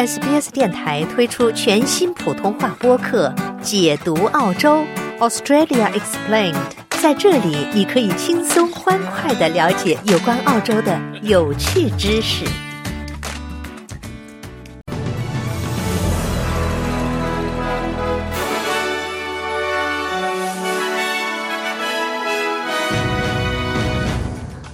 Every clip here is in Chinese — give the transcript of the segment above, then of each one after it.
SBS 电台推出全新普通话播客《解读澳洲 Australia Explained》。在这里，你可以轻松欢快的了解有关澳洲的有趣知识。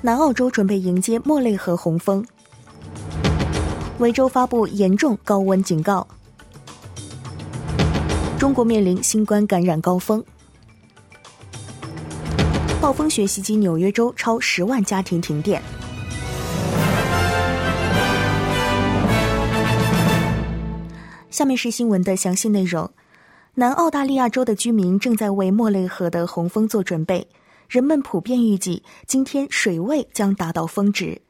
南澳洲准备迎接莫雷河洪峰。维州发布严重高温警告。中国面临新冠感染高峰。暴风雪袭击纽约州，超十万家庭停电。下面是新闻的详细内容。南澳大利亚州的居民正在为莫雷河的洪峰做准备，人们普遍预计今天水位将达到峰值。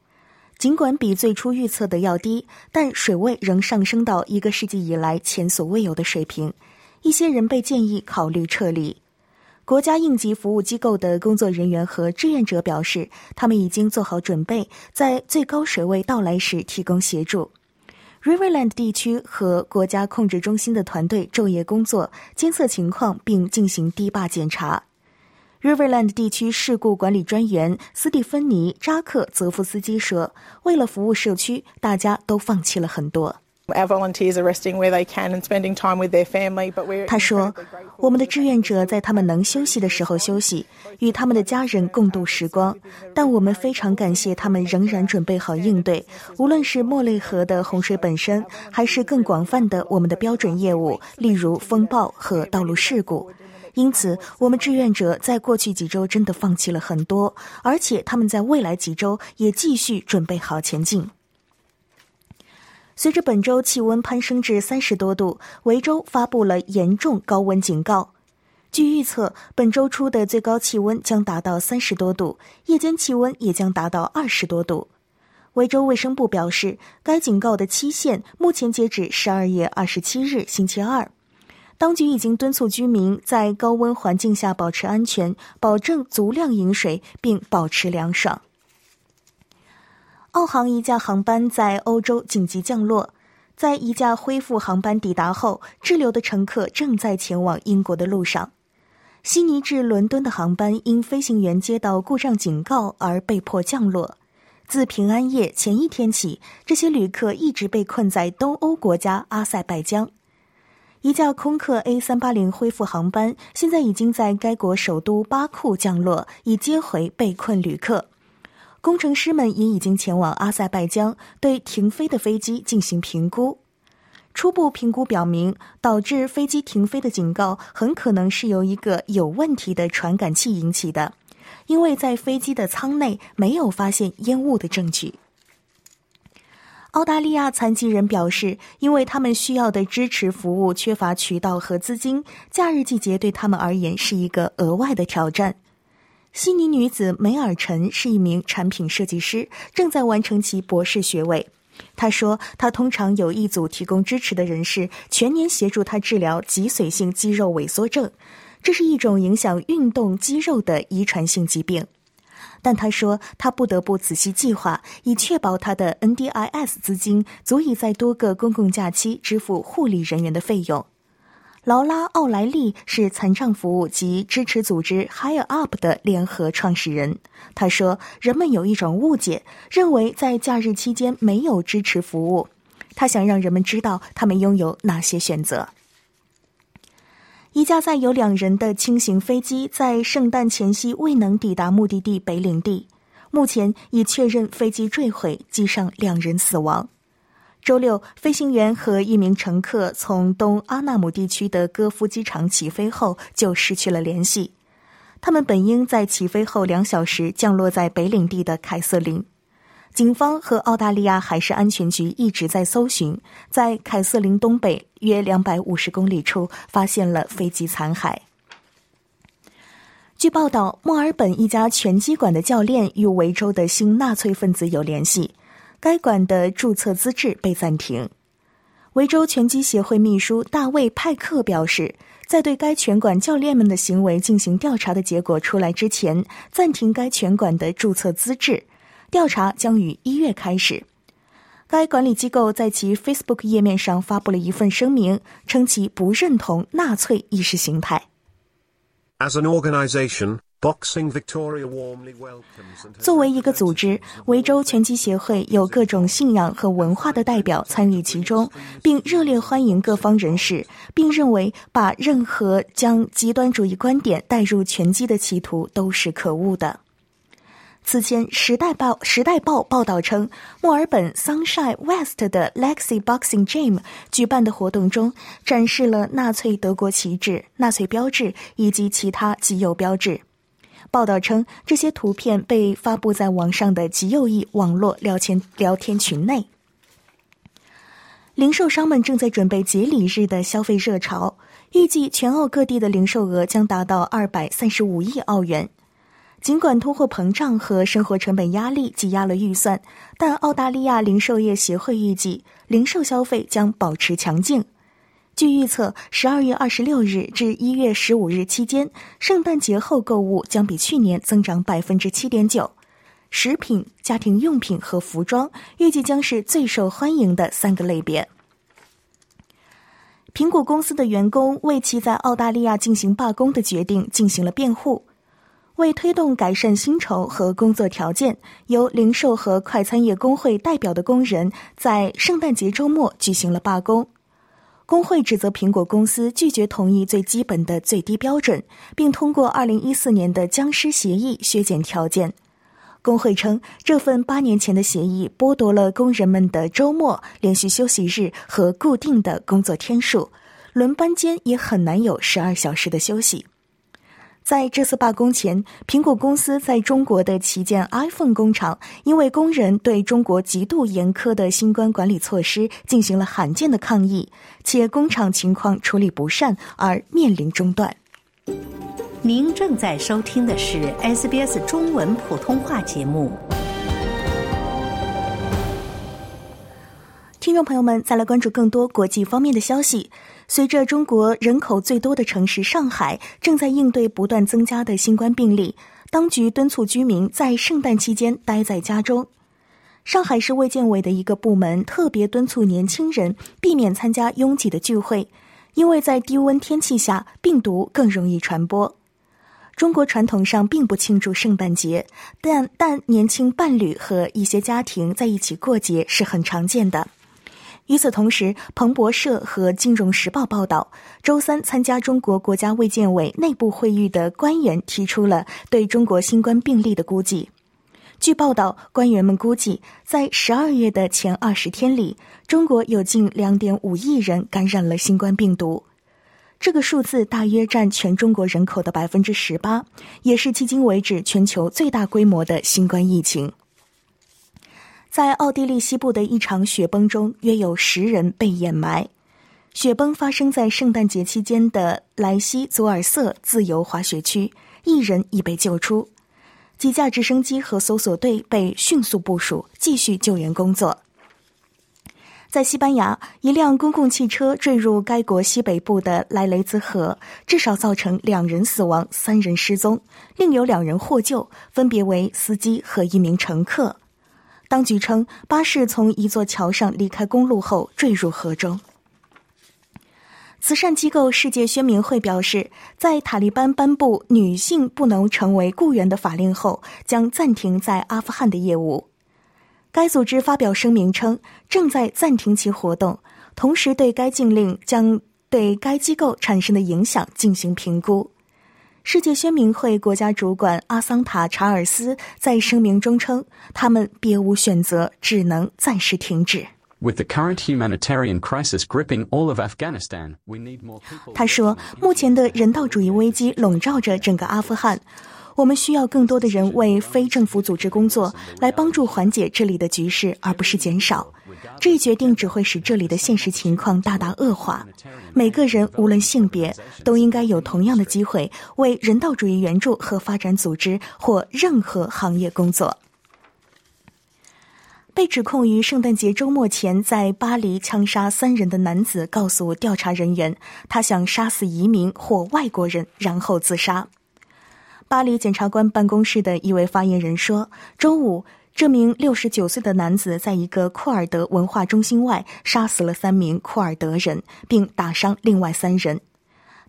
尽管比最初预测的要低，但水位仍上升到一个世纪以来前所未有的水平。一些人被建议考虑撤离。国家应急服务机构的工作人员和志愿者表示，他们已经做好准备，在最高水位到来时提供协助。Riverland 地区和国家控制中心的团队昼夜工作，监测情况并进行堤坝检查。Riverland 地区事故管理专员斯蒂芬妮·扎克泽夫斯基说：“为了服务社区，大家都放弃了很多。”他说：“我们的志愿者在他们能休息的时候休息，与他们的家人共度时光。但我们非常感谢他们仍然准备好应对，无论是莫雷河的洪水本身，还是更广泛的我们的标准业务，例如风暴和道路事故。”因此，我们志愿者在过去几周真的放弃了很多，而且他们在未来几周也继续准备好前进。随着本周气温攀升至三十多度，维州发布了严重高温警告。据预测，本周初的最高气温将达到三十多度，夜间气温也将达到二十多度。维州卫生部表示，该警告的期限目前截止十二月二十七日星期二。当局已经敦促居民在高温环境下保持安全，保证足量饮水，并保持凉爽。澳航一架航班在欧洲紧急降落，在一架恢复航班抵达后，滞留的乘客正在前往英国的路上。悉尼至伦敦的航班因飞行员接到故障警告而被迫降落。自平安夜前一天起，这些旅客一直被困在东欧国家阿塞拜疆。一架空客 A 三八零恢复航班现在已经在该国首都巴库降落，以接回被困旅客。工程师们也已经前往阿塞拜疆，对停飞的飞机进行评估。初步评估表明，导致飞机停飞的警告很可能是由一个有问题的传感器引起的，因为在飞机的舱内没有发现烟雾的证据。澳大利亚残疾人表示，因为他们需要的支持服务缺乏渠道和资金，假日季节对他们而言是一个额外的挑战。悉尼女子梅尔臣是一名产品设计师，正在完成其博士学位。她说，她通常有一组提供支持的人士，全年协助她治疗脊髓性肌肉萎缩症，这是一种影响运动肌肉的遗传性疾病。但他说，他不得不仔细计划，以确保他的 NDIS 资金足以在多个公共假期支付护理人员的费用。劳拉·奥莱利是残障服务及支持组织 Higher Up 的联合创始人。他说，人们有一种误解，认为在假日期间没有支持服务。他想让人们知道他们拥有哪些选择。一架载有两人的轻型飞机在圣诞前夕未能抵达目的地北领地，目前已确认飞机坠毁，机上两人死亡。周六，飞行员和一名乘客从东阿纳姆地区的戈夫机场起飞后就失去了联系，他们本应在起飞后两小时降落在北领地的凯瑟琳。警方和澳大利亚海事安全局一直在搜寻，在凯瑟琳东北约两百五十公里处发现了飞机残骸。据报道，墨尔本一家拳击馆的教练与维州的新纳粹分子有联系，该馆的注册资质被暂停。维州拳击协会秘书大卫·派克表示，在对该拳馆教练们的行为进行调查的结果出来之前，暂停该拳馆的注册资质。调查将于一月开始。该管理机构在其 Facebook 页面上发布了一份声明，称其不认同纳粹意识形态。As an organization, Boxing Victoria warmly welcomes. 作为一个组织，维州拳击协会有各种信仰和文化的代表参与其中，并热烈欢迎各方人士，并认为把任何将极端主义观点带入拳击的企图都是可恶的。此前，《时代报》《时代报》报道称，墨尔本 Sunshine West 的 Lexi Boxing Gym 举办的活动中，展示了纳粹德国旗帜、纳粹标志以及其他极右标志。报道称，这些图片被发布在网上的极右翼网络聊天聊天群内。零售商们正在准备节礼日的消费热潮，预计全澳各地的零售额将达到二百三十五亿澳元。尽管通货膨胀和生活成本压力挤压了预算，但澳大利亚零售业协会预计零售消费将保持强劲。据预测，十二月二十六日至一月十五日期间，圣诞节后购物将比去年增长百分之七点九。食品、家庭用品和服装预计将是最受欢迎的三个类别。苹果公司的员工为其在澳大利亚进行罢工的决定进行了辩护。为推动改善薪酬和工作条件，由零售和快餐业工会代表的工人在圣诞节周末举行了罢工。工会指责苹果公司拒绝同意最基本的最低标准，并通过二零一四年的僵尸协议削减条件。工会称，这份八年前的协议剥夺了工人们的周末、连续休息日和固定的工作天数，轮班间也很难有十二小时的休息。在这次罢工前，苹果公司在中国的旗舰 iPhone 工厂因为工人对中国极度严苛的新冠管理措施进行了罕见的抗议，且工厂情况处理不善而面临中断。您正在收听的是 SBS 中文普通话节目。听众朋友们，再来关注更多国际方面的消息。随着中国人口最多的城市上海正在应对不断增加的新冠病例，当局敦促居民在圣诞期间待在家中。上海市卫健委的一个部门特别敦促年轻人避免参加拥挤的聚会，因为在低温天气下，病毒更容易传播。中国传统上并不庆祝圣诞节，但但年轻伴侣和一些家庭在一起过节是很常见的。与此同时，彭博社和《金融时报》报道，周三参加中国国家卫健委内部会议的官员提出了对中国新冠病例的估计。据报道，官员们估计，在十二月的前二十天里，中国有近两点五亿人感染了新冠病毒，这个数字大约占全中国人口的百分之十八，也是迄今为止全球最大规模的新冠疫情。在奥地利西部的一场雪崩中，约有十人被掩埋。雪崩发生在圣诞节期间的莱西佐尔瑟自由滑雪区，一人已被救出。几架直升机和搜索队被迅速部署，继续救援工作。在西班牙，一辆公共汽车坠入该国西北部的莱雷兹河，至少造成两人死亡、三人失踪，另有两人获救，分别为司机和一名乘客。当局称，巴士从一座桥上离开公路后坠入河中。慈善机构世界宣明会表示，在塔利班颁布女性不能成为雇员的法令后，将暂停在阿富汗的业务。该组织发表声明称，正在暂停其活动，同时对该禁令将对该机构产生的影响进行评估。世界宣明会国家主管阿桑塔查尔斯在声明中称：“他们别无选择，只能暂时停止。” With the current humanitarian crisis gripping all of Afghanistan, we need more people. 他说：“目前的人道主义危机笼罩着整个阿富汗，我们需要更多的人为非政府组织工作，来帮助缓解这里的局势，而不是减少。”这一决定只会使这里的现实情况大大恶化。每个人无论性别，都应该有同样的机会为人道主义援助和发展组织或任何行业工作。被指控于圣诞节周末前在巴黎枪杀三人的男子告诉调查人员，他想杀死移民或外国人，然后自杀。巴黎检察官办公室的一位发言人说：“周五。”这名六十九岁的男子在一个库尔德文化中心外杀死了三名库尔德人，并打伤另外三人。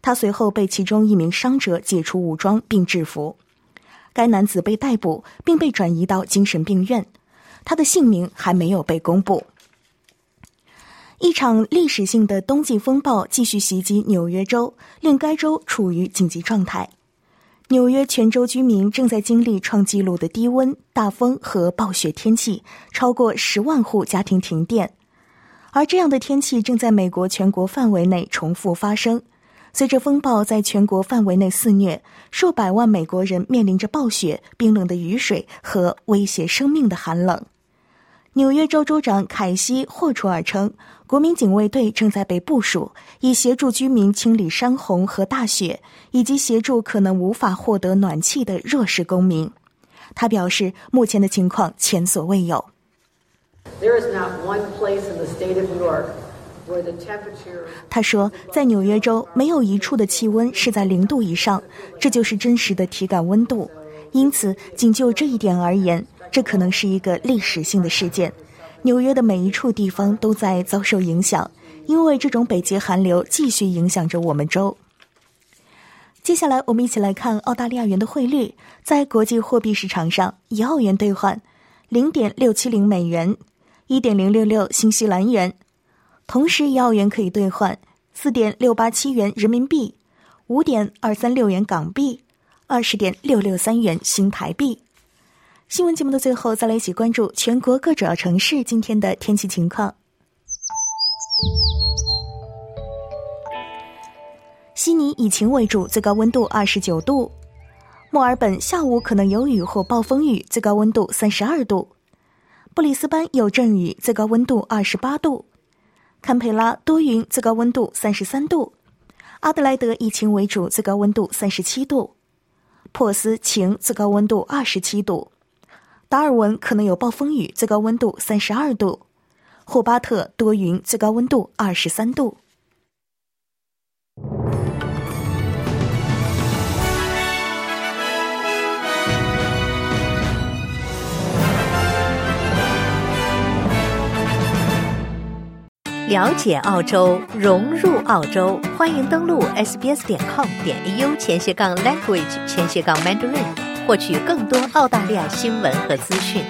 他随后被其中一名伤者解除武装并制服。该男子被逮捕，并被转移到精神病院，他的姓名还没有被公布。一场历史性的冬季风暴继续袭击纽约州，令该州处于紧急状态。纽约全州居民正在经历创纪录的低温、大风和暴雪天气，超过十万户家庭停电。而这样的天气正在美国全国范围内重复发生。随着风暴在全国范围内肆虐，数百万美国人面临着暴雪、冰冷的雨水和威胁生命的寒冷。纽约州州长凯西·霍楚尔称，国民警卫队正在被部署，以协助居民清理山洪和大雪，以及协助可能无法获得暖气的弱势公民。他表示，目前的情况前所未有。他说，在纽约州，没有一处的气温是在零度以上，这就是真实的体感温度。因此，仅就这一点而言，这可能是一个历史性的事件。纽约的每一处地方都在遭受影响，因为这种北极寒流继续影响着我们州。接下来，我们一起来看澳大利亚元的汇率，在国际货币市场上，一澳元兑换零点六七零美元，一点零六六新西兰元。同时，一澳元可以兑换四点六八七元人民币，五点二三六元港币，二十点六六三元新台币。新闻节目的最后，再来一起关注全国各主要城市今天的天气情况。悉尼以晴为主，最高温度二十九度；墨尔本下午可能有雨或暴风雨，最高温度三十二度；布里斯班有阵雨，最高温度二十八度。堪培拉多云，最高温度三十三度；阿德莱德以晴为主，最高温度三十七度；珀斯晴，最高温度二十七度；达尔文可能有暴风雨，最高温度三十二度；霍巴特多云，最高温度二十三度。了解澳洲，融入澳洲，欢迎登录 sbs 点 com 点 au 前斜杠 language 前斜杠 mandarin，获取更多澳大利亚新闻和资讯。